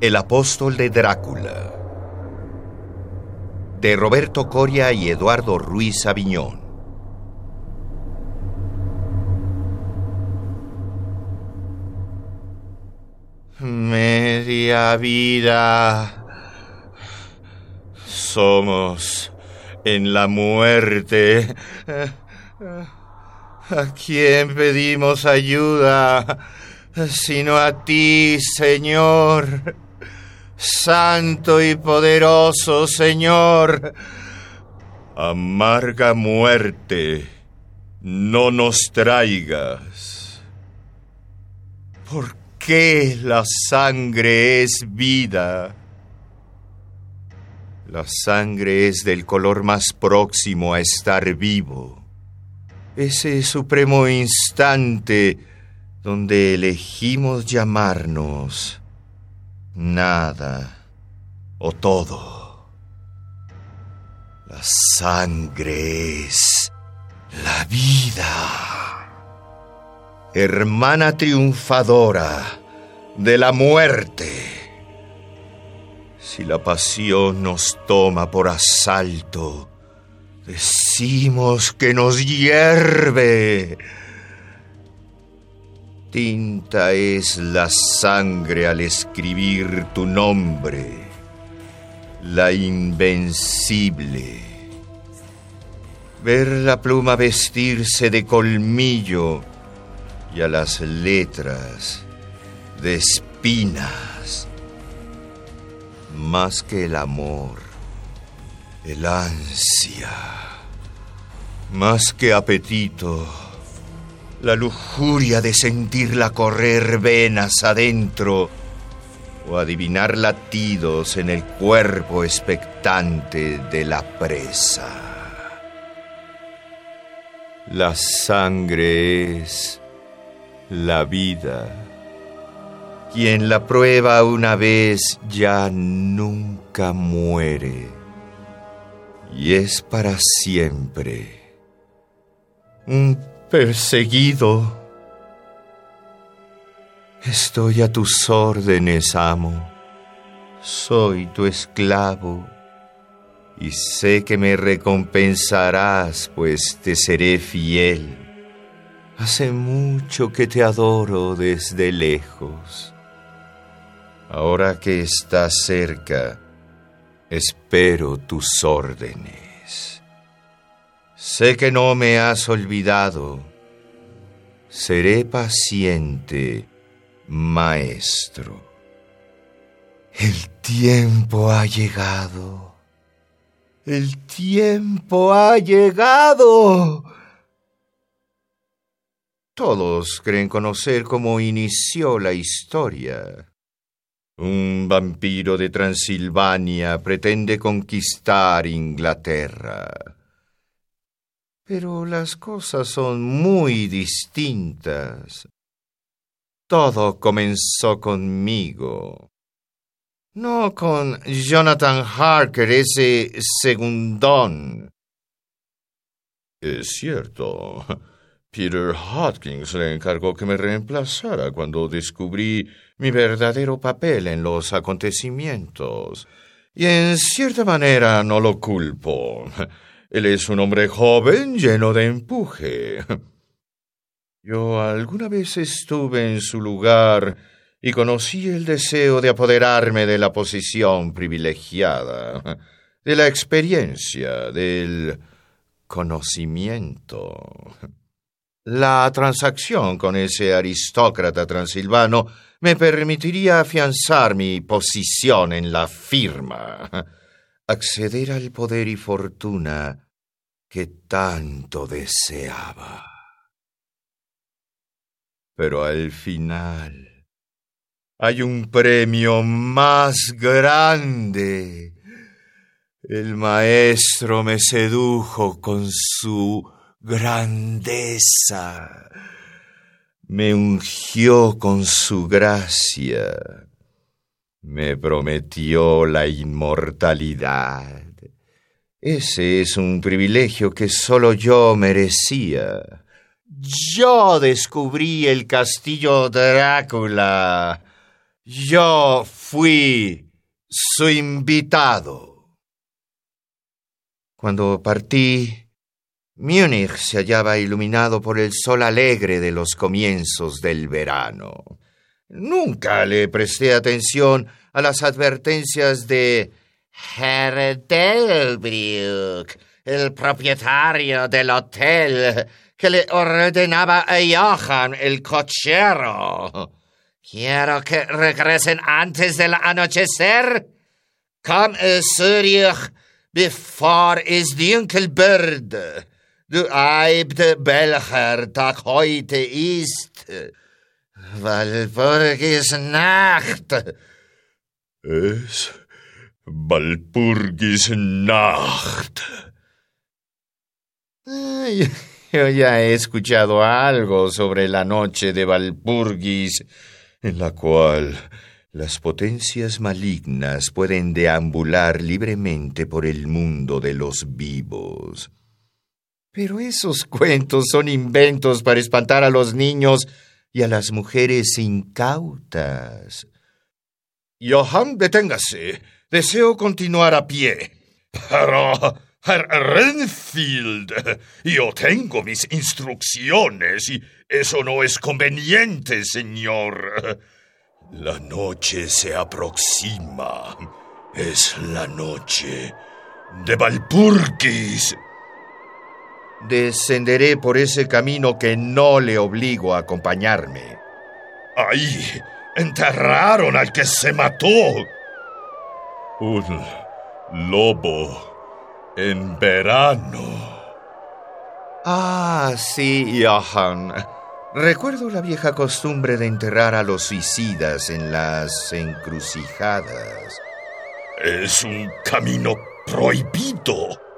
El apóstol de Drácula, de Roberto Coria y Eduardo Ruiz Aviñón. Media vida. Somos en la muerte. ¿A quién pedimos ayuda? sino a ti, Señor. Santo y poderoso Señor. Amarga muerte, no nos traigas. ¿Por qué la sangre es vida? La sangre es del color más próximo a estar vivo. Ese supremo instante donde elegimos llamarnos nada o todo. La sangre es la vida. Hermana triunfadora de la muerte. Si la pasión nos toma por asalto, decimos que nos hierve Tinta es la sangre al escribir tu nombre, la invencible. Ver la pluma vestirse de colmillo y a las letras de espinas. Más que el amor, el ansia, más que apetito la lujuria de sentirla correr venas adentro o adivinar latidos en el cuerpo expectante de la presa. La sangre es la vida. Quien la prueba una vez ya nunca muere y es para siempre. Un perseguido. Estoy a tus órdenes, amo. Soy tu esclavo y sé que me recompensarás, pues te seré fiel. Hace mucho que te adoro desde lejos. Ahora que estás cerca, espero tus órdenes. Sé que no me has olvidado. Seré paciente, maestro. El tiempo ha llegado. El tiempo ha llegado. Todos creen conocer cómo inició la historia. Un vampiro de Transilvania pretende conquistar Inglaterra. Pero las cosas son muy distintas. Todo comenzó conmigo. No con Jonathan Harker, ese segundón. Es cierto. Peter Hopkins le encargó que me reemplazara cuando descubrí mi verdadero papel en los acontecimientos. Y en cierta manera no lo culpo. Él es un hombre joven, lleno de empuje. Yo alguna vez estuve en su lugar y conocí el deseo de apoderarme de la posición privilegiada, de la experiencia, del conocimiento. La transacción con ese aristócrata transilvano me permitiría afianzar mi posición en la firma acceder al poder y fortuna que tanto deseaba. Pero al final hay un premio más grande. El maestro me sedujo con su grandeza, me ungió con su gracia, me prometió la inmortalidad. Ese es un privilegio que solo yo merecía. Yo descubrí el castillo Drácula. Yo fui su invitado. Cuando partí, Múnich se hallaba iluminado por el sol alegre de los comienzos del verano. Nunca le presté atención a las advertencias de Herr Delbrück, el propietario del hotel, que le ordenaba a Johann el cochero. Quiero que regresen antes del anochecer. Kom Zurich bevor es dunkel wird. Du eibte Belcher, Tag heute ist. Walpurgis Nacht. Es Walpurgis Nacht. yo ya he escuchado algo sobre la noche de Valpurgis, en la cual las potencias malignas pueden deambular libremente por el mundo de los vivos. Pero esos cuentos son inventos para espantar a los niños y a las mujeres incautas. Johann, deténgase. Deseo continuar a pie. Pero, Herr Renfield, yo tengo mis instrucciones y eso no es conveniente, señor. La noche se aproxima. Es la noche de Valpurgis. Descenderé por ese camino que no le obligo a acompañarme. Ahí enterraron al que se mató. Un lobo en verano. Ah, sí, Johann. Recuerdo la vieja costumbre de enterrar a los suicidas en las encrucijadas. Es un camino prohibido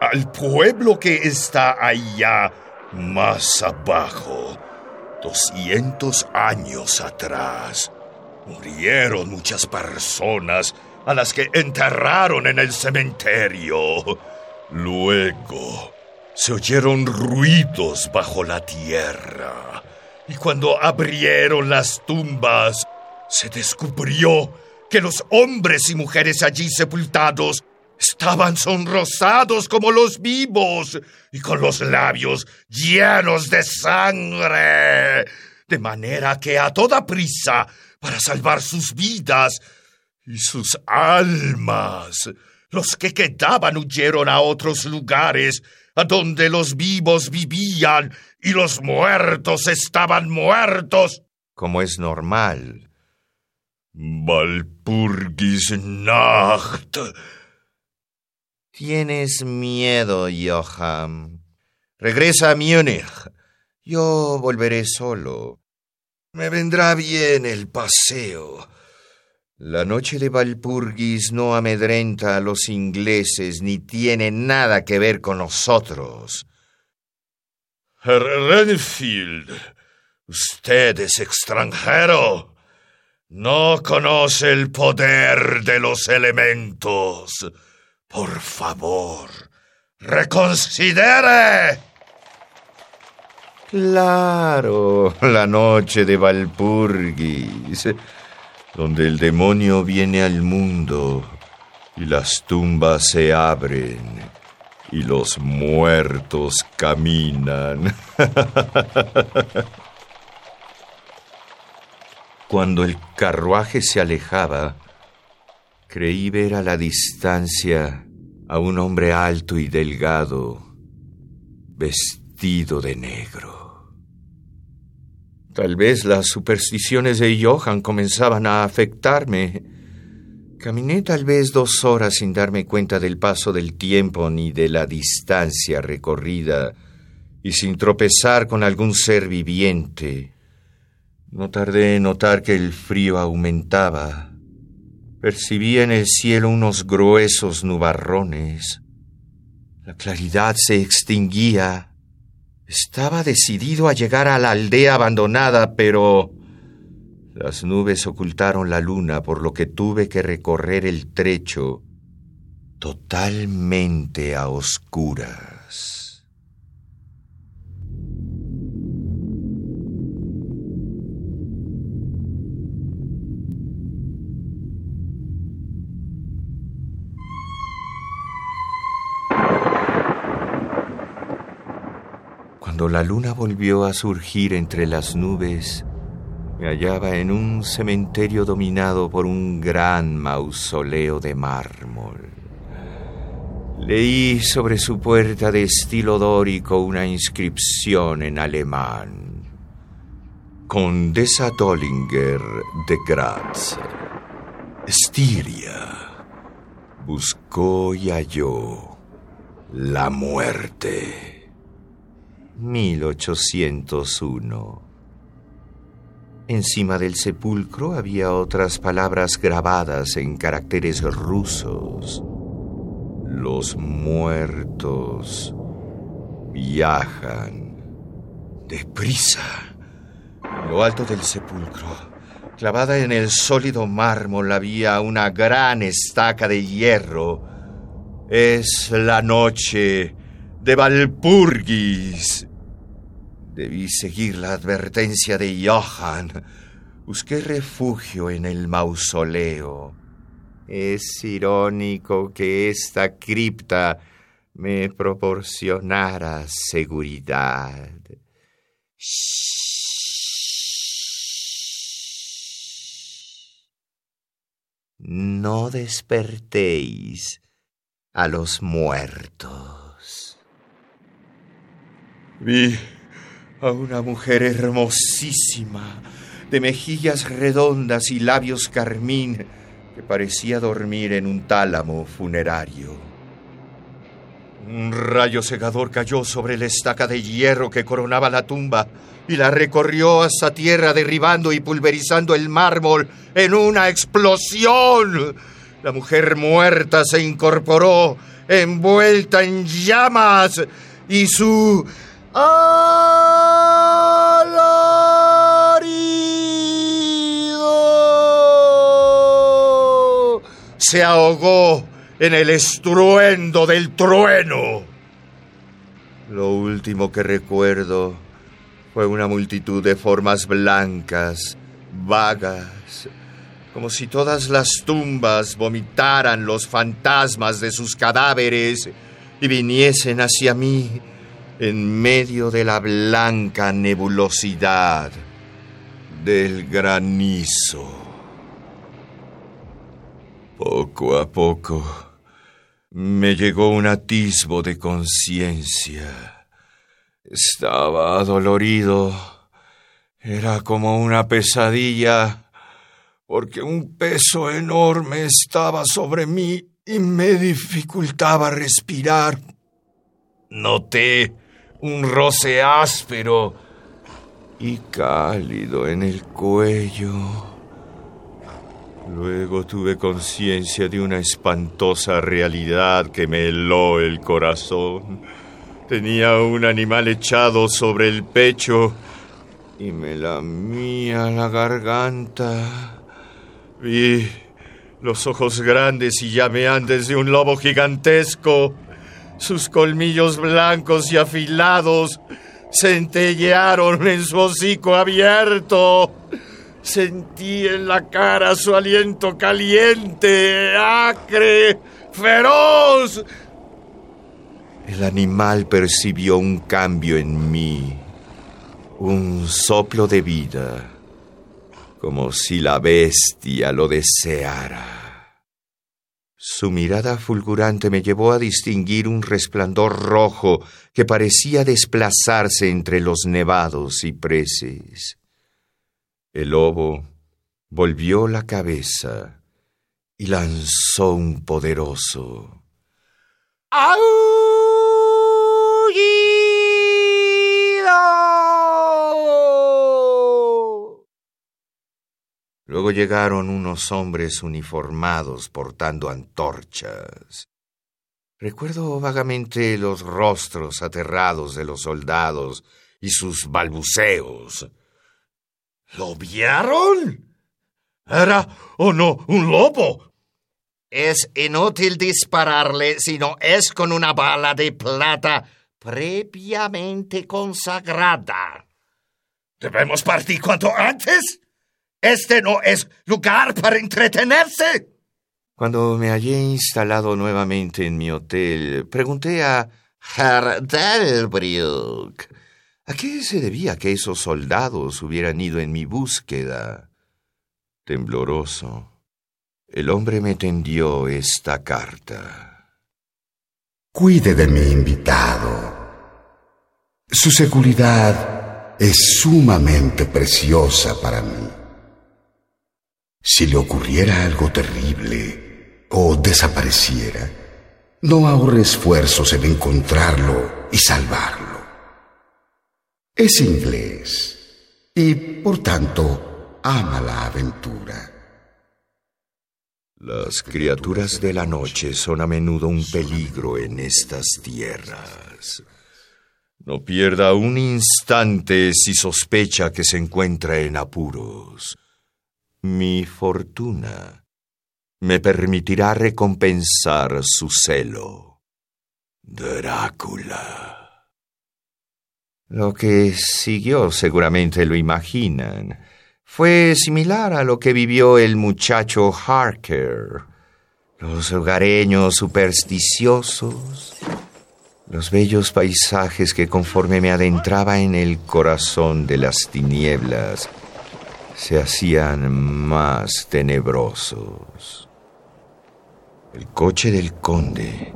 al pueblo que está allá más abajo. Doscientos años atrás murieron muchas personas a las que enterraron en el cementerio. Luego se oyeron ruidos bajo la tierra y cuando abrieron las tumbas se descubrió que los hombres y mujeres allí sepultados Estaban sonrosados como los vivos y con los labios llenos de sangre. De manera que a toda prisa, para salvar sus vidas y sus almas, los que quedaban huyeron a otros lugares, a donde los vivos vivían y los muertos estaban muertos. Como es normal. Valpurgis Nacht Tienes miedo, Johann. Regresa a Múnich. Yo volveré solo. Me vendrá bien el paseo. La noche de Valpurgis no amedrenta a los ingleses ni tiene nada que ver con nosotros. Herr Renfield, usted es extranjero. No conoce el poder de los elementos. Por favor, reconsidere. Claro, la noche de Valpurgis, donde el demonio viene al mundo y las tumbas se abren y los muertos caminan. Cuando el carruaje se alejaba, Creí ver a la distancia a un hombre alto y delgado, vestido de negro. Tal vez las supersticiones de Johann comenzaban a afectarme. Caminé tal vez dos horas sin darme cuenta del paso del tiempo ni de la distancia recorrida y sin tropezar con algún ser viviente. No tardé en notar que el frío aumentaba. Percibía en el cielo unos gruesos nubarrones. La claridad se extinguía. Estaba decidido a llegar a la aldea abandonada, pero las nubes ocultaron la luna, por lo que tuve que recorrer el trecho totalmente a oscuras. Cuando la luna volvió a surgir entre las nubes, me hallaba en un cementerio dominado por un gran mausoleo de mármol. Leí sobre su puerta de estilo dórico una inscripción en alemán. Condesa Dollinger de Graz. Estiria. Buscó y halló la muerte. 1801. Encima del sepulcro había otras palabras grabadas en caracteres rusos. Los muertos viajan deprisa. En lo alto del sepulcro, clavada en el sólido mármol, había una gran estaca de hierro. Es la noche de Valpurgis. Debí seguir la advertencia de Johann. Busqué refugio en el mausoleo. Es irónico que esta cripta me proporcionara seguridad. No despertéis a los muertos. Vi a una mujer hermosísima, de mejillas redondas y labios carmín, que parecía dormir en un tálamo funerario. Un rayo cegador cayó sobre la estaca de hierro que coronaba la tumba y la recorrió hasta tierra derribando y pulverizando el mármol en una explosión. La mujer muerta se incorporó envuelta en llamas y su alarido se ahogó en el estruendo del trueno. Lo último que recuerdo fue una multitud de formas blancas, vagas, como si todas las tumbas vomitaran los fantasmas de sus cadáveres y viniesen hacia mí en medio de la blanca nebulosidad del granizo. Poco a poco me llegó un atisbo de conciencia. Estaba adolorido. Era como una pesadilla, porque un peso enorme estaba sobre mí y me dificultaba respirar. Noté un roce áspero y cálido en el cuello. Luego tuve conciencia de una espantosa realidad que me heló el corazón. Tenía un animal echado sobre el pecho y me lamía la garganta. Vi los ojos grandes y llameantes de un lobo gigantesco sus colmillos blancos y afilados centellearon en su hocico abierto. Sentí en la cara su aliento caliente, acre, feroz. El animal percibió un cambio en mí, un soplo de vida, como si la bestia lo deseara. Su mirada fulgurante me llevó a distinguir un resplandor rojo que parecía desplazarse entre los nevados cipreses. El lobo volvió la cabeza y lanzó un poderoso Luego llegaron unos hombres uniformados portando antorchas. Recuerdo vagamente los rostros aterrados de los soldados y sus balbuceos. ¿Lo vieron? ¿Era o no un lobo? Es inútil dispararle si no es con una bala de plata previamente consagrada. ¿Debemos partir cuanto antes? Este no es lugar para entretenerse. Cuando me hallé instalado nuevamente en mi hotel, pregunté a Herr Delbrück a qué se debía que esos soldados hubieran ido en mi búsqueda. Tembloroso, el hombre me tendió esta carta. Cuide de mi invitado. Su seguridad es sumamente preciosa para mí. Si le ocurriera algo terrible o desapareciera, no ahorre esfuerzos en encontrarlo y salvarlo. Es inglés y, por tanto, ama la aventura. Las criaturas de la noche son a menudo un peligro en estas tierras. No pierda un instante si sospecha que se encuentra en apuros. Mi fortuna me permitirá recompensar su celo. Drácula. Lo que siguió seguramente lo imaginan. Fue similar a lo que vivió el muchacho Harker. Los hogareños supersticiosos, los bellos paisajes que conforme me adentraba en el corazón de las tinieblas, se hacían más tenebrosos. El coche del conde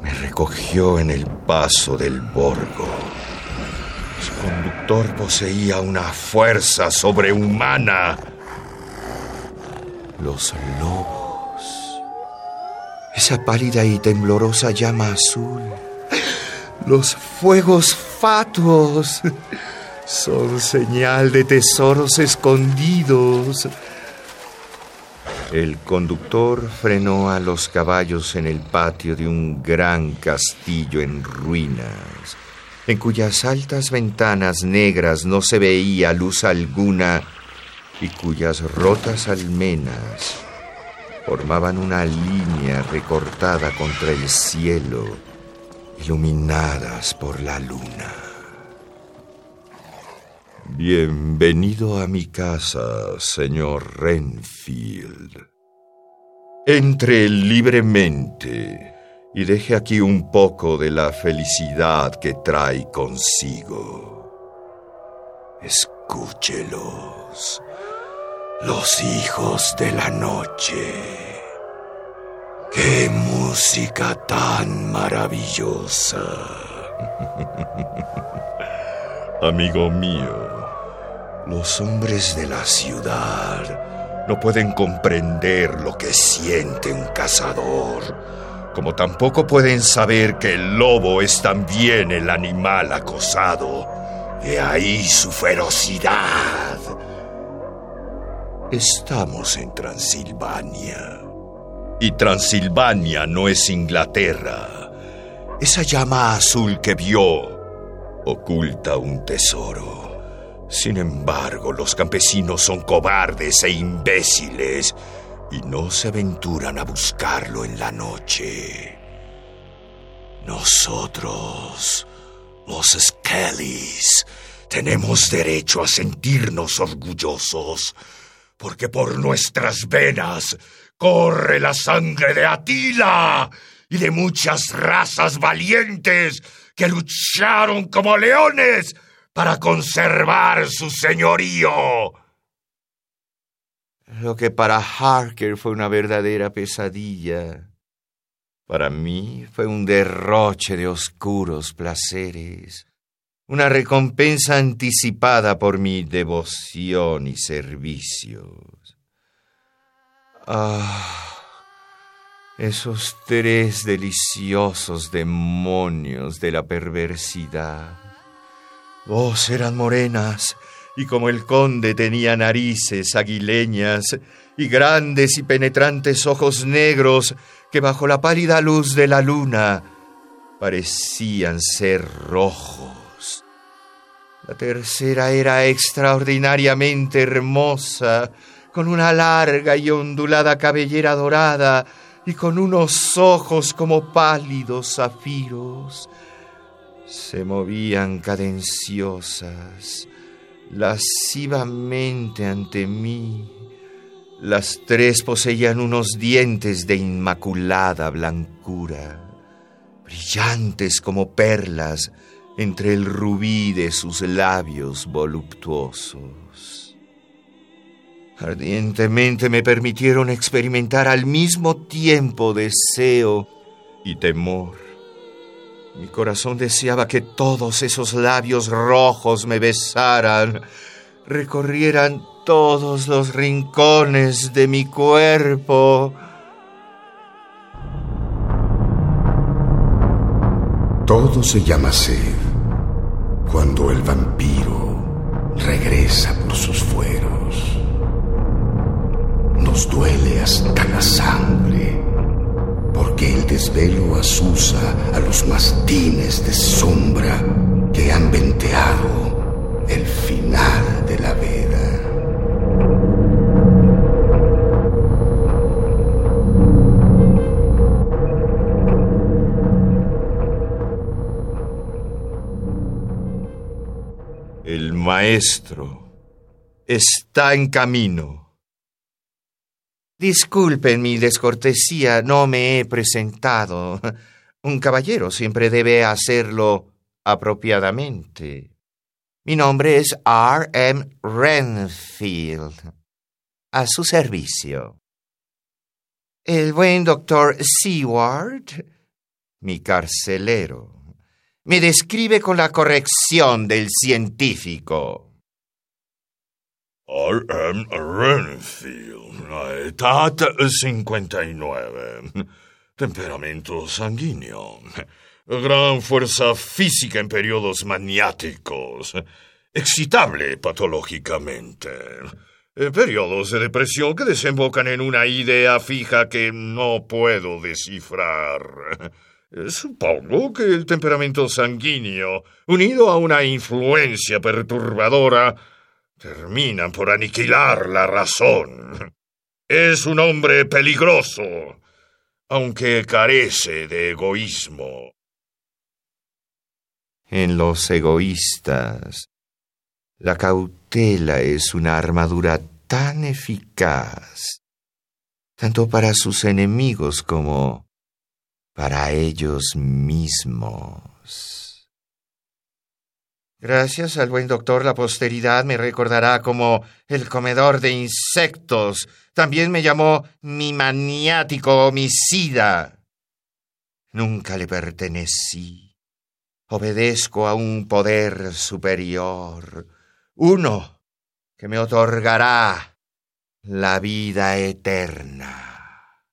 me recogió en el paso del Borgo. Su conductor poseía una fuerza sobrehumana. Los lobos. Esa pálida y temblorosa llama azul. Los fuegos fatuos son señal de tesoros escondidos. El conductor frenó a los caballos en el patio de un gran castillo en ruinas, en cuyas altas ventanas negras no se veía luz alguna y cuyas rotas almenas formaban una línea recortada contra el cielo, iluminadas por la luna. Bienvenido a mi casa, señor Renfield. Entre libremente y deje aquí un poco de la felicidad que trae consigo. Escúchelos, los hijos de la noche. ¡Qué música tan maravillosa! Amigo mío, los hombres de la ciudad no pueden comprender lo que siente un cazador, como tampoco pueden saber que el lobo es también el animal acosado. De ahí su ferocidad. Estamos en Transilvania. Y Transilvania no es Inglaterra. Esa llama azul que vio oculta un tesoro. Sin embargo, los campesinos son cobardes e imbéciles y no se aventuran a buscarlo en la noche. Nosotros, los Skellys, tenemos derecho a sentirnos orgullosos, porque por nuestras venas corre la sangre de Atila y de muchas razas valientes que lucharon como leones para conservar su señorío. Lo que para Harker fue una verdadera pesadilla, para mí fue un derroche de oscuros placeres, una recompensa anticipada por mi devoción y servicios. Ah, Esos tres deliciosos demonios de la perversidad. Vos eran morenas, y como el conde tenía narices aguileñas, y grandes y penetrantes ojos negros que bajo la pálida luz de la luna parecían ser rojos. La tercera era extraordinariamente hermosa, con una larga y ondulada cabellera dorada y con unos ojos como pálidos zafiros. Se movían cadenciosas, lascivamente ante mí. Las tres poseían unos dientes de inmaculada blancura, brillantes como perlas entre el rubí de sus labios voluptuosos. Ardientemente me permitieron experimentar al mismo tiempo deseo y temor. Mi corazón deseaba que todos esos labios rojos me besaran, recorrieran todos los rincones de mi cuerpo. Todo se llama sed cuando el vampiro regresa por sus fueros. Nos duele hasta la sangre porque el desvelo asusa a los mastines de sombra que han venteado el final de la veda. El maestro está en camino. Disculpen mi descortesía, no me he presentado. Un caballero siempre debe hacerlo apropiadamente. Mi nombre es R. M. Renfield. A su servicio. El buen doctor Seward, mi carcelero, me describe con la corrección del científico. R. M. Renfield, edad 59, temperamento sanguíneo, gran fuerza física en periodos maniáticos, excitable patológicamente, periodos de depresión que desembocan en una idea fija que no puedo descifrar. Supongo que el temperamento sanguíneo, unido a una influencia perturbadora, terminan por aniquilar la razón. Es un hombre peligroso, aunque carece de egoísmo. En los egoístas, la cautela es una armadura tan eficaz, tanto para sus enemigos como para ellos mismos. Gracias al buen doctor, la posteridad me recordará como el comedor de insectos. También me llamó mi maniático homicida. Nunca le pertenecí. Obedezco a un poder superior, uno que me otorgará la vida eterna.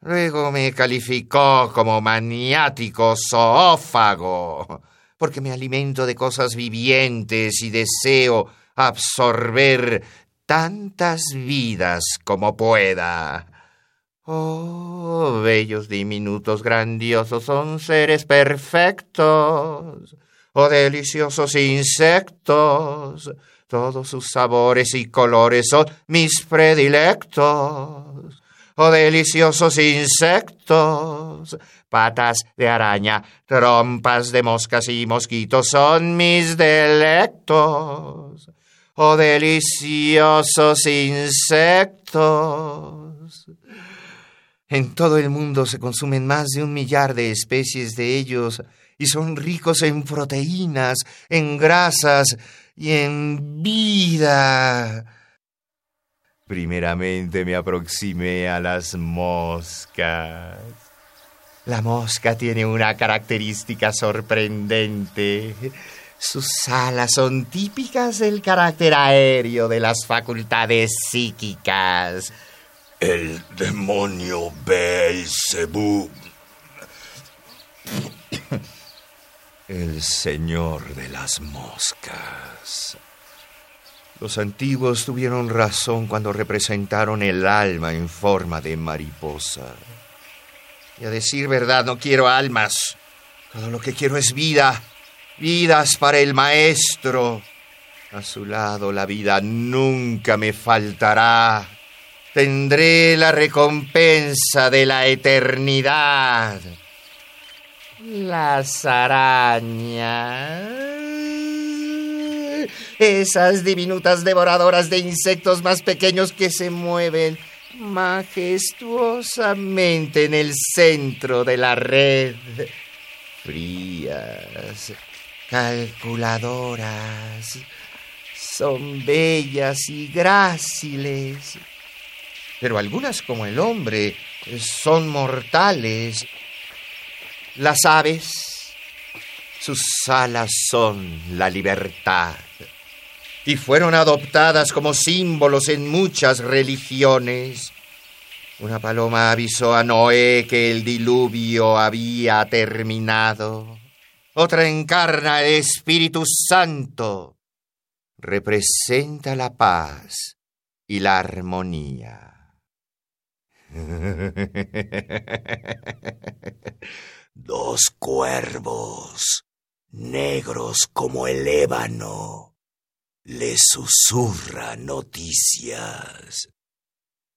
Luego me calificó como maniático zoófago porque me alimento de cosas vivientes y deseo absorber tantas vidas como pueda. Oh, bellos diminutos grandiosos son seres perfectos. Oh, deliciosos insectos. Todos sus sabores y colores son mis predilectos. Oh, deliciosos insectos patas de araña, trompas de moscas y mosquitos son mis delectos. Oh deliciosos insectos. En todo el mundo se consumen más de un millar de especies de ellos y son ricos en proteínas, en grasas y en vida. Primeramente me aproximé a las moscas. La mosca tiene una característica sorprendente. Sus alas son típicas del carácter aéreo de las facultades psíquicas. El demonio Beelzebub. El señor de las moscas. Los antiguos tuvieron razón cuando representaron el alma en forma de mariposa. Y a decir verdad, no quiero almas. Todo lo que quiero es vida. Vidas para el maestro. A su lado la vida nunca me faltará. Tendré la recompensa de la eternidad. Las arañas. Esas diminutas devoradoras de insectos más pequeños que se mueven majestuosamente en el centro de la red. Frías, calculadoras, son bellas y gráciles. Pero algunas, como el hombre, son mortales. Las aves, sus alas son la libertad. Y fueron adoptadas como símbolos en muchas religiones. Una paloma avisó a Noé que el diluvio había terminado. Otra encarna el Espíritu Santo representa la paz y la armonía. Dos cuervos, negros como el ébano, le susurra noticias.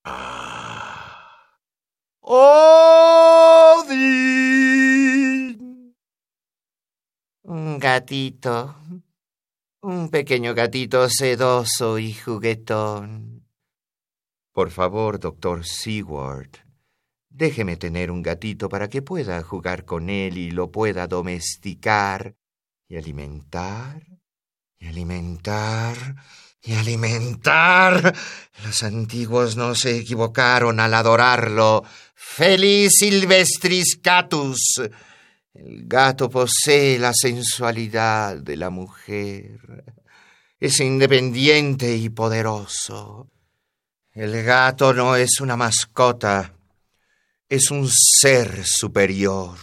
Ah. Odin. Un gatito. Un pequeño gatito sedoso y juguetón. Por favor, doctor Seward, déjeme tener un gatito para que pueda jugar con él y lo pueda domesticar y alimentar y alimentar y alimentar. Los antiguos no se equivocaron al adorarlo. Feliz Silvestris Catus. El gato posee la sensualidad de la mujer. Es independiente y poderoso. El gato no es una mascota, es un ser superior.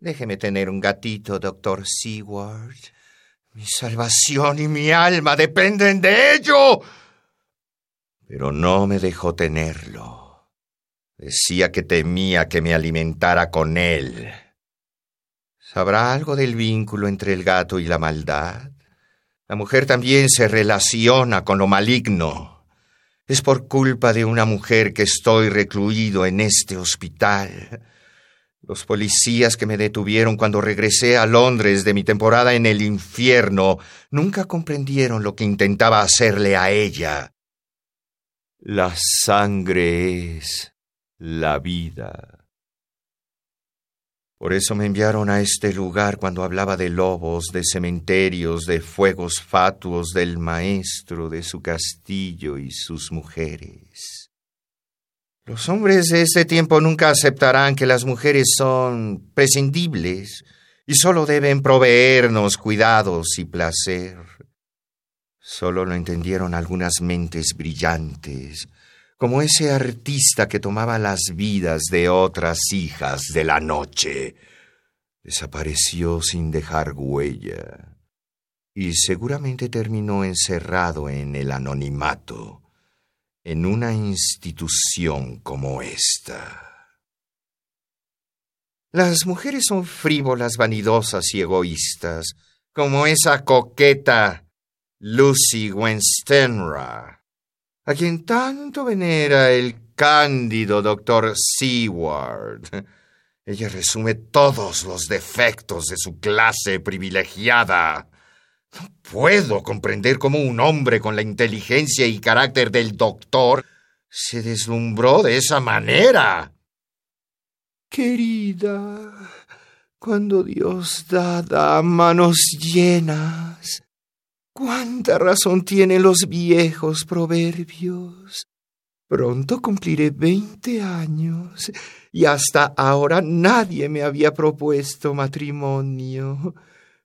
Déjeme tener un gatito, doctor Seward. Mi salvación y mi alma dependen de ello. Pero no me dejó tenerlo. Decía que temía que me alimentara con él. ¿Sabrá algo del vínculo entre el gato y la maldad? La mujer también se relaciona con lo maligno. Es por culpa de una mujer que estoy recluido en este hospital. Los policías que me detuvieron cuando regresé a Londres de mi temporada en el infierno nunca comprendieron lo que intentaba hacerle a ella. La sangre es la vida. Por eso me enviaron a este lugar cuando hablaba de lobos, de cementerios, de fuegos fatuos del maestro, de su castillo y sus mujeres. Los hombres de este tiempo nunca aceptarán que las mujeres son prescindibles y solo deben proveernos cuidados y placer. Solo lo entendieron algunas mentes brillantes como ese artista que tomaba las vidas de otras hijas de la noche. Desapareció sin dejar huella y seguramente terminó encerrado en el anonimato, en una institución como esta. Las mujeres son frívolas, vanidosas y egoístas, como esa coqueta Lucy Wenstenra a quien tanto venera el cándido doctor Seward. Ella resume todos los defectos de su clase privilegiada. Puedo comprender cómo un hombre con la inteligencia y carácter del doctor se deslumbró de esa manera. Querida, cuando Dios da, da manos llenas. Cuánta razón tienen los viejos proverbios. Pronto cumpliré veinte años y hasta ahora nadie me había propuesto matrimonio.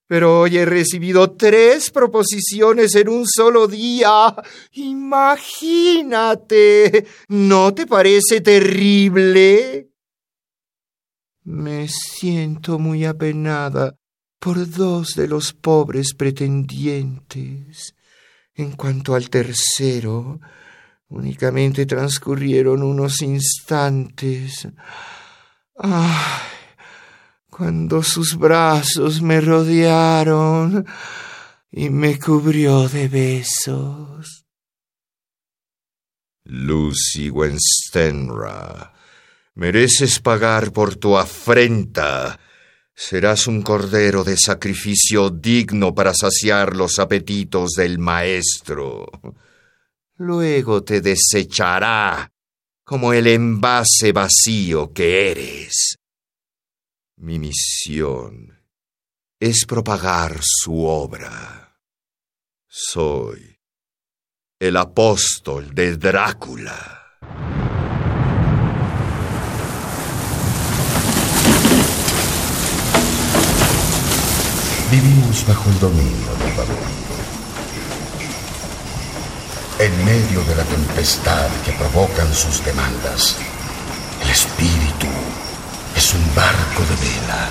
Pero hoy he recibido tres proposiciones en un solo día. Imagínate. ¿No te parece terrible? Me siento muy apenada por dos de los pobres pretendientes. En cuanto al tercero, únicamente transcurrieron unos instantes. ¡Ay! Cuando sus brazos me rodearon y me cubrió de besos. Lucy Wenstenra, mereces pagar por tu afrenta Serás un cordero de sacrificio digno para saciar los apetitos del maestro. Luego te desechará como el envase vacío que eres. Mi misión es propagar su obra. Soy el apóstol de Drácula. Vivimos bajo el dominio del vampiros. En medio de la tempestad que provocan sus demandas, el espíritu es un barco de vela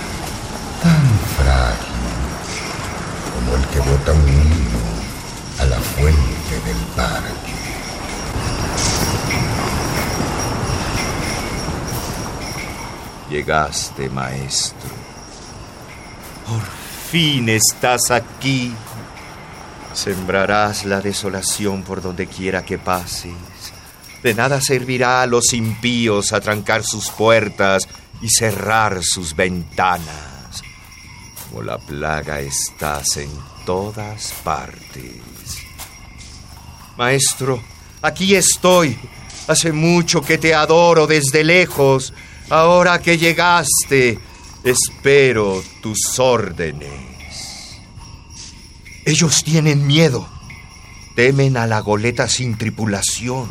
tan frágil como el que bota un niño a la fuente del parque. Llegaste, maestro. Por fin estás aquí. Sembrarás la desolación por donde quiera que pases. De nada servirá a los impíos atrancar sus puertas y cerrar sus ventanas. Como la plaga estás en todas partes. Maestro, aquí estoy. Hace mucho que te adoro desde lejos. Ahora que llegaste, Espero tus órdenes. Ellos tienen miedo. Temen a la goleta sin tripulación,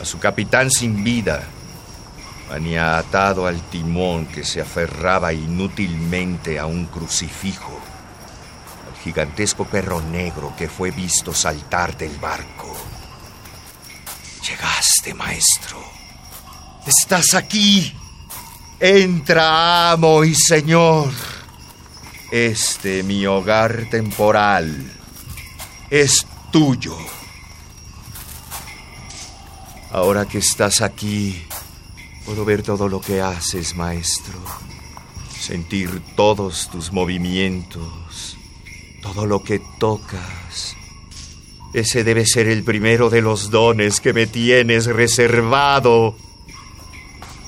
a su capitán sin vida, atado al timón que se aferraba inútilmente a un crucifijo, al gigantesco perro negro que fue visto saltar del barco. Llegaste, maestro. Estás aquí. Entra, amo y señor. Este mi hogar temporal es tuyo. Ahora que estás aquí, puedo ver todo lo que haces, maestro. Sentir todos tus movimientos, todo lo que tocas. Ese debe ser el primero de los dones que me tienes reservado.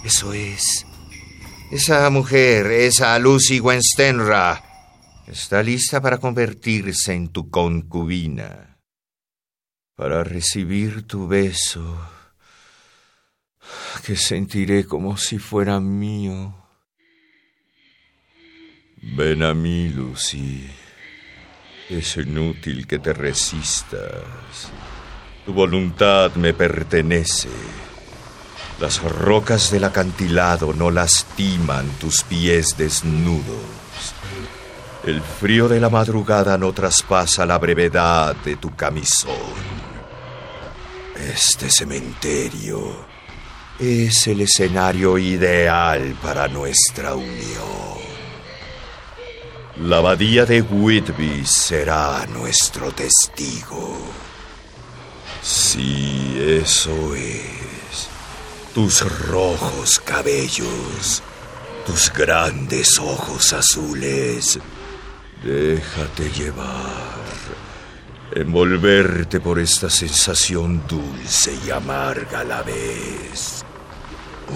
Eso es esa mujer, esa Lucy Wenstenra, está lista para convertirse en tu concubina, para recibir tu beso, que sentiré como si fuera mío. Ven a mí, Lucy. Es inútil que te resistas. Tu voluntad me pertenece. Las rocas del acantilado no lastiman tus pies desnudos. El frío de la madrugada no traspasa la brevedad de tu camisón. Este cementerio es el escenario ideal para nuestra unión. La abadía de Whitby será nuestro testigo. Sí, eso es tus rojos cabellos, tus grandes ojos azules. Déjate llevar, envolverte por esta sensación dulce y amarga a la vez.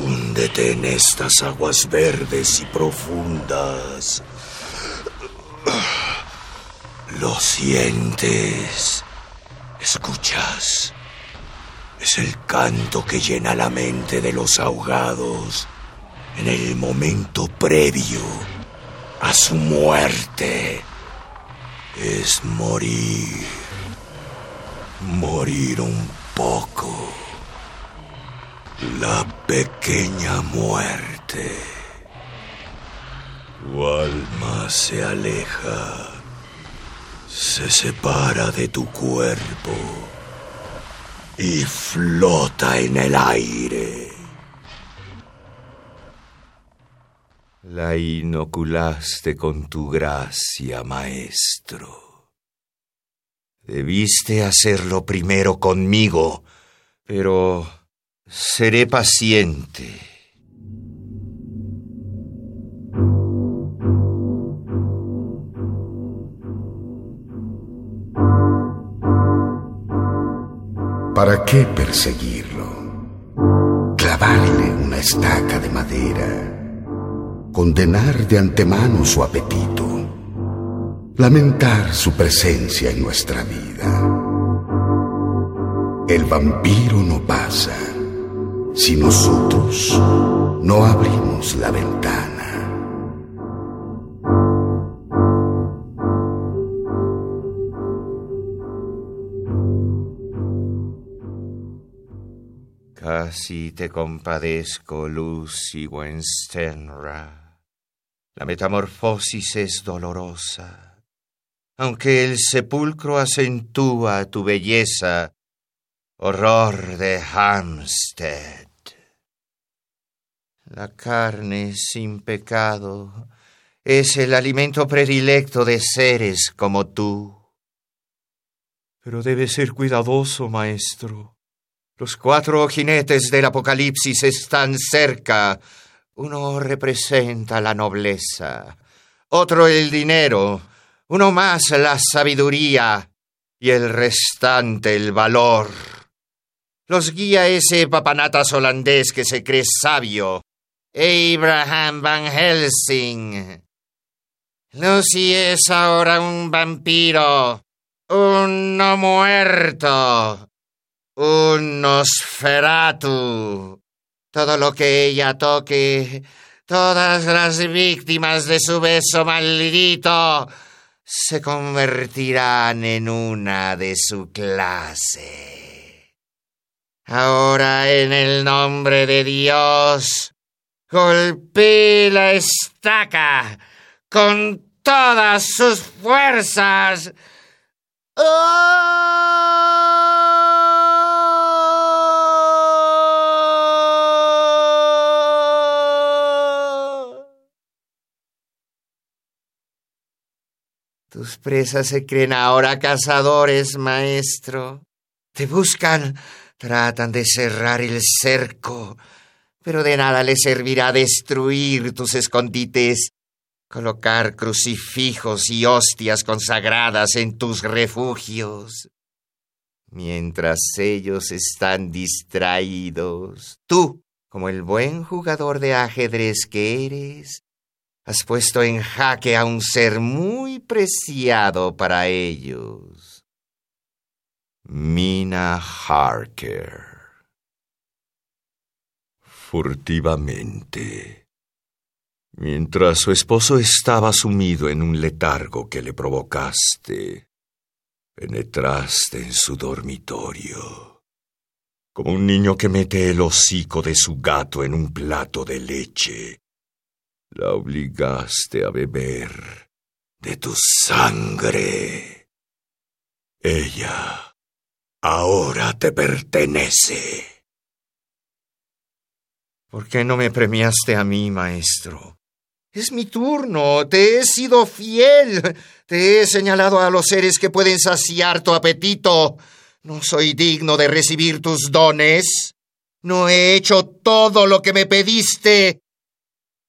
Húndete en estas aguas verdes y profundas. Lo sientes, escuchas es el canto que llena la mente de los ahogados en el momento previo a su muerte. Es morir. Morir un poco. La pequeña muerte. Tu alma se aleja, se separa de tu cuerpo y flota en el aire. La inoculaste con tu gracia, maestro. Debiste hacerlo primero conmigo, pero seré paciente. ¿Para qué perseguirlo? Clavarle una estaca de madera condenar de antemano su apetito, lamentar su presencia en nuestra vida. El vampiro no pasa si nosotros no abrimos la ventana. Casi te compadezco, Lucy Wenstenra. La metamorfosis es dolorosa. Aunque el sepulcro acentúa tu belleza, horror de Hampstead. La carne sin pecado es el alimento predilecto de seres como tú. Pero debes ser cuidadoso, maestro. Los cuatro jinetes del Apocalipsis están cerca uno representa la nobleza, otro el dinero, uno más la sabiduría y el restante el valor. Los guía ese papanatas holandés que se cree sabio, Abraham Van Helsing. Lucy es ahora un vampiro, un no muerto, un Nosferatu. Todo lo que ella toque, todas las víctimas de su beso maldito, se convertirán en una de su clase. Ahora, en el nombre de Dios, golpee la estaca con todas sus fuerzas. ¡Oh! Tus presas se creen ahora cazadores, maestro. Te buscan, tratan de cerrar el cerco, pero de nada les servirá destruir tus escondites, colocar crucifijos y hostias consagradas en tus refugios. Mientras ellos están distraídos, tú, como el buen jugador de ajedrez que eres, Has puesto en jaque a un ser muy preciado para ellos. Mina Harker. Furtivamente, mientras su esposo estaba sumido en un letargo que le provocaste, penetraste en su dormitorio, como un niño que mete el hocico de su gato en un plato de leche la obligaste a beber de tu sangre. Ella ahora te pertenece. ¿Por qué no me premiaste a mí, maestro? Es mi turno. Te he sido fiel. Te he señalado a los seres que pueden saciar tu apetito. ¿No soy digno de recibir tus dones? ¿No he hecho todo lo que me pediste?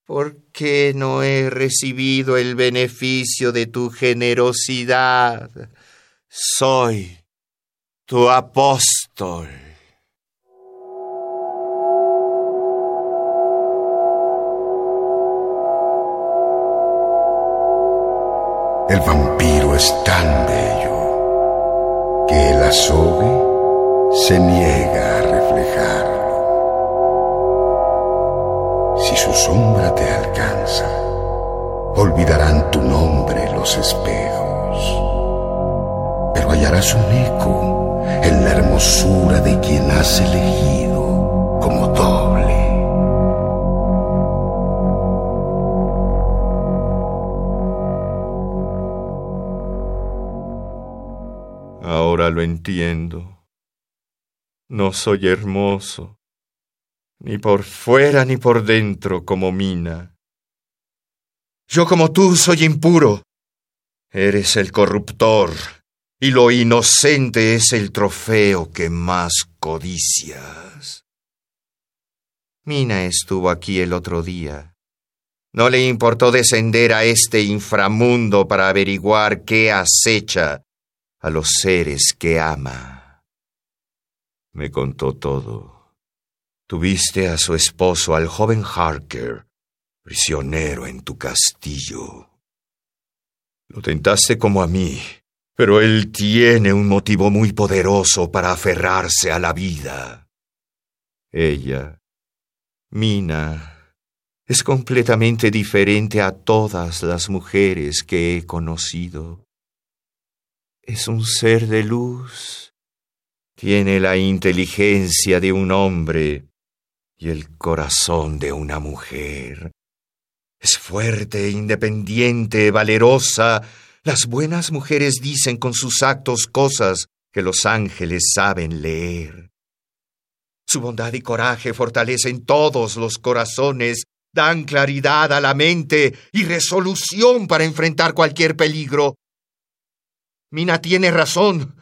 ¿Por qué no he recibido el beneficio de tu generosidad? Soy tu apóstol. El vampiro es tan bello que el azogue se niega a reflejar. Si su sombra te alcanza, olvidarán tu nombre los espejos, pero hallarás un eco en la hermosura de quien has elegido como doble. Lo entiendo. No soy hermoso, ni por fuera ni por dentro como Mina. Yo como tú soy impuro. Eres el corruptor, y lo inocente es el trofeo que más codicias. Mina estuvo aquí el otro día. No le importó descender a este inframundo para averiguar qué acecha a los seres que ama. Me contó todo. Tuviste a su esposo, al joven Harker, prisionero en tu castillo. Lo tentaste como a mí, pero él tiene un motivo muy poderoso para aferrarse a la vida. Ella, Mina, es completamente diferente a todas las mujeres que he conocido es un ser de luz. Tiene la inteligencia de un hombre y el corazón de una mujer. Es fuerte, independiente, valerosa. Las buenas mujeres dicen con sus actos cosas que los ángeles saben leer. Su bondad y coraje fortalecen todos los corazones, dan claridad a la mente y resolución para enfrentar cualquier peligro. Mina tiene razón.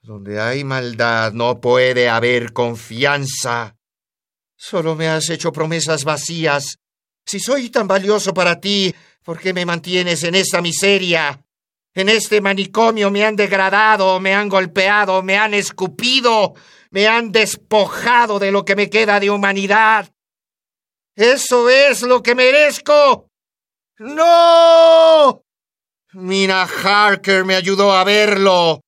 Donde hay maldad no puede haber confianza. Solo me has hecho promesas vacías. Si soy tan valioso para ti, ¿por qué me mantienes en esta miseria? En este manicomio me han degradado, me han golpeado, me han escupido, me han despojado de lo que me queda de humanidad. Eso es lo que merezco. ¡No! Mina Harker me ayudó a verlo.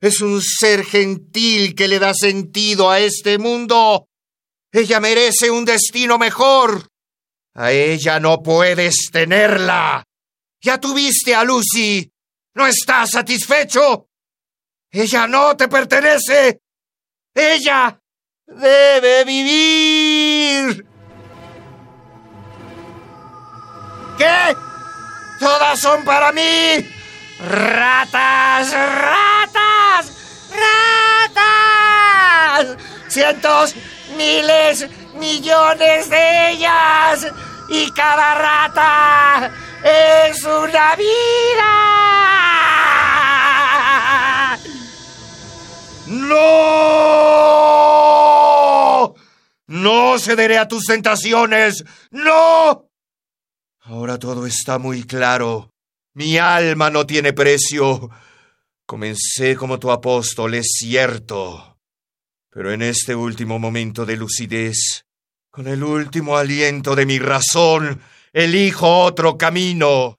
Es un ser gentil que le da sentido a este mundo. Ella merece un destino mejor. A ella no puedes tenerla. Ya tuviste a Lucy. ¿No estás satisfecho? Ella no te pertenece. Ella debe vivir. ¿Qué? Todas son para mí. Ratas, ratas, ratas. Cientos, miles, millones de ellas. Y cada rata es una vida. ¡No! No cederé a tus tentaciones. ¡No! Ahora todo está muy claro. Mi alma no tiene precio. Comencé como tu apóstol, es cierto. Pero en este último momento de lucidez, con el último aliento de mi razón, elijo otro camino.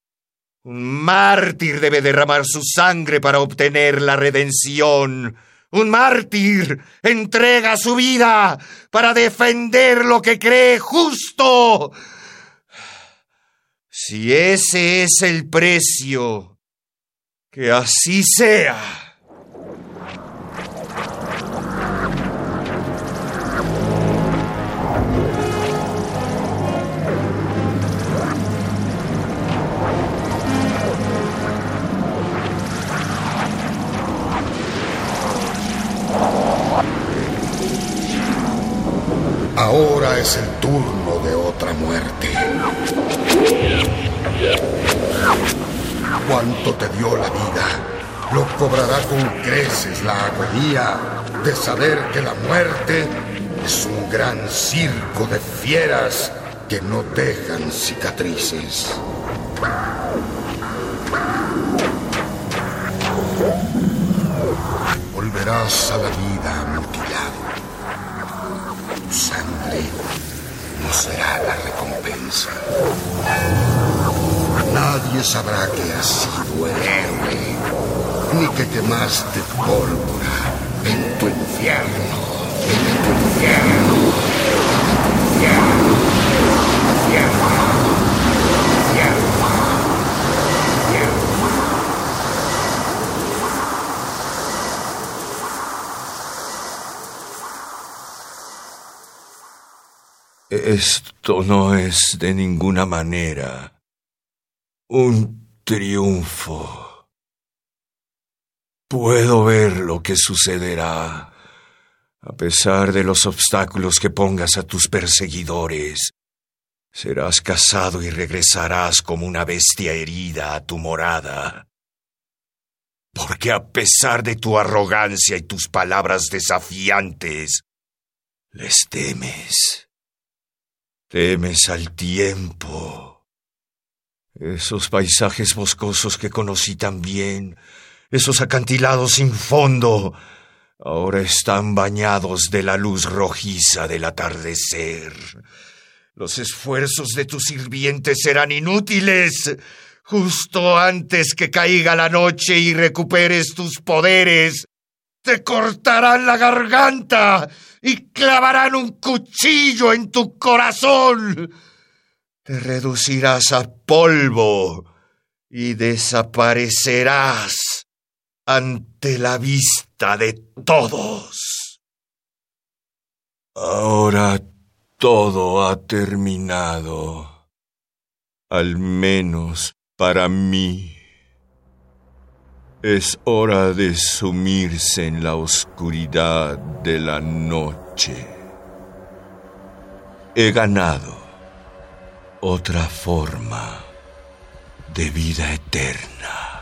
Un mártir debe derramar su sangre para obtener la redención. Un mártir entrega su vida para defender lo que cree justo. Si ese es el precio, que así sea. Ahora es el turno de otra muerte. Cuánto te dio la vida, lo cobrará con creces la agonía de saber que la muerte es un gran circo de fieras que no dejan cicatrices. Volverás a la vida mutilado. Tu sangre no será la recompensa. Nadie sabrá que has sido el héroe, ni que quemaste pólvora en tu infierno, en tu infierno, en tu infierno, infierno, infierno, infierno. Esto no es de ninguna manera un triunfo. Puedo ver lo que sucederá. A pesar de los obstáculos que pongas a tus perseguidores, serás cazado y regresarás como una bestia herida a tu morada. Porque a pesar de tu arrogancia y tus palabras desafiantes, les temes. Temes al tiempo. Esos paisajes boscosos que conocí tan bien, esos acantilados sin fondo, ahora están bañados de la luz rojiza del atardecer. Los esfuerzos de tus sirvientes serán inútiles. Justo antes que caiga la noche y recuperes tus poderes, te cortarán la garganta y clavarán un cuchillo en tu corazón. Te reducirás a polvo y desaparecerás ante la vista de todos. Ahora todo ha terminado, al menos para mí. Es hora de sumirse en la oscuridad de la noche. He ganado otra forma de vida eterna.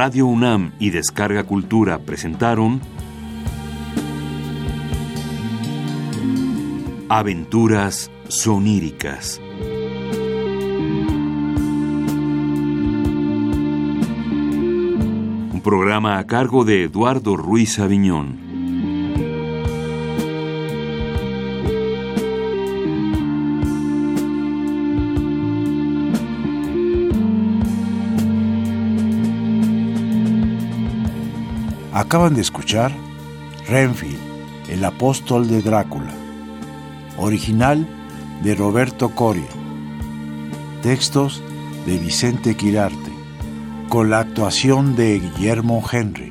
Radio UNAM y Descarga Cultura presentaron Aventuras soníricas. Un programa a cargo de Eduardo Ruiz Aviñón. Acaban de escuchar Renfield, el apóstol de Drácula, original de Roberto Coria, textos de Vicente Quirarte, con la actuación de Guillermo Henry.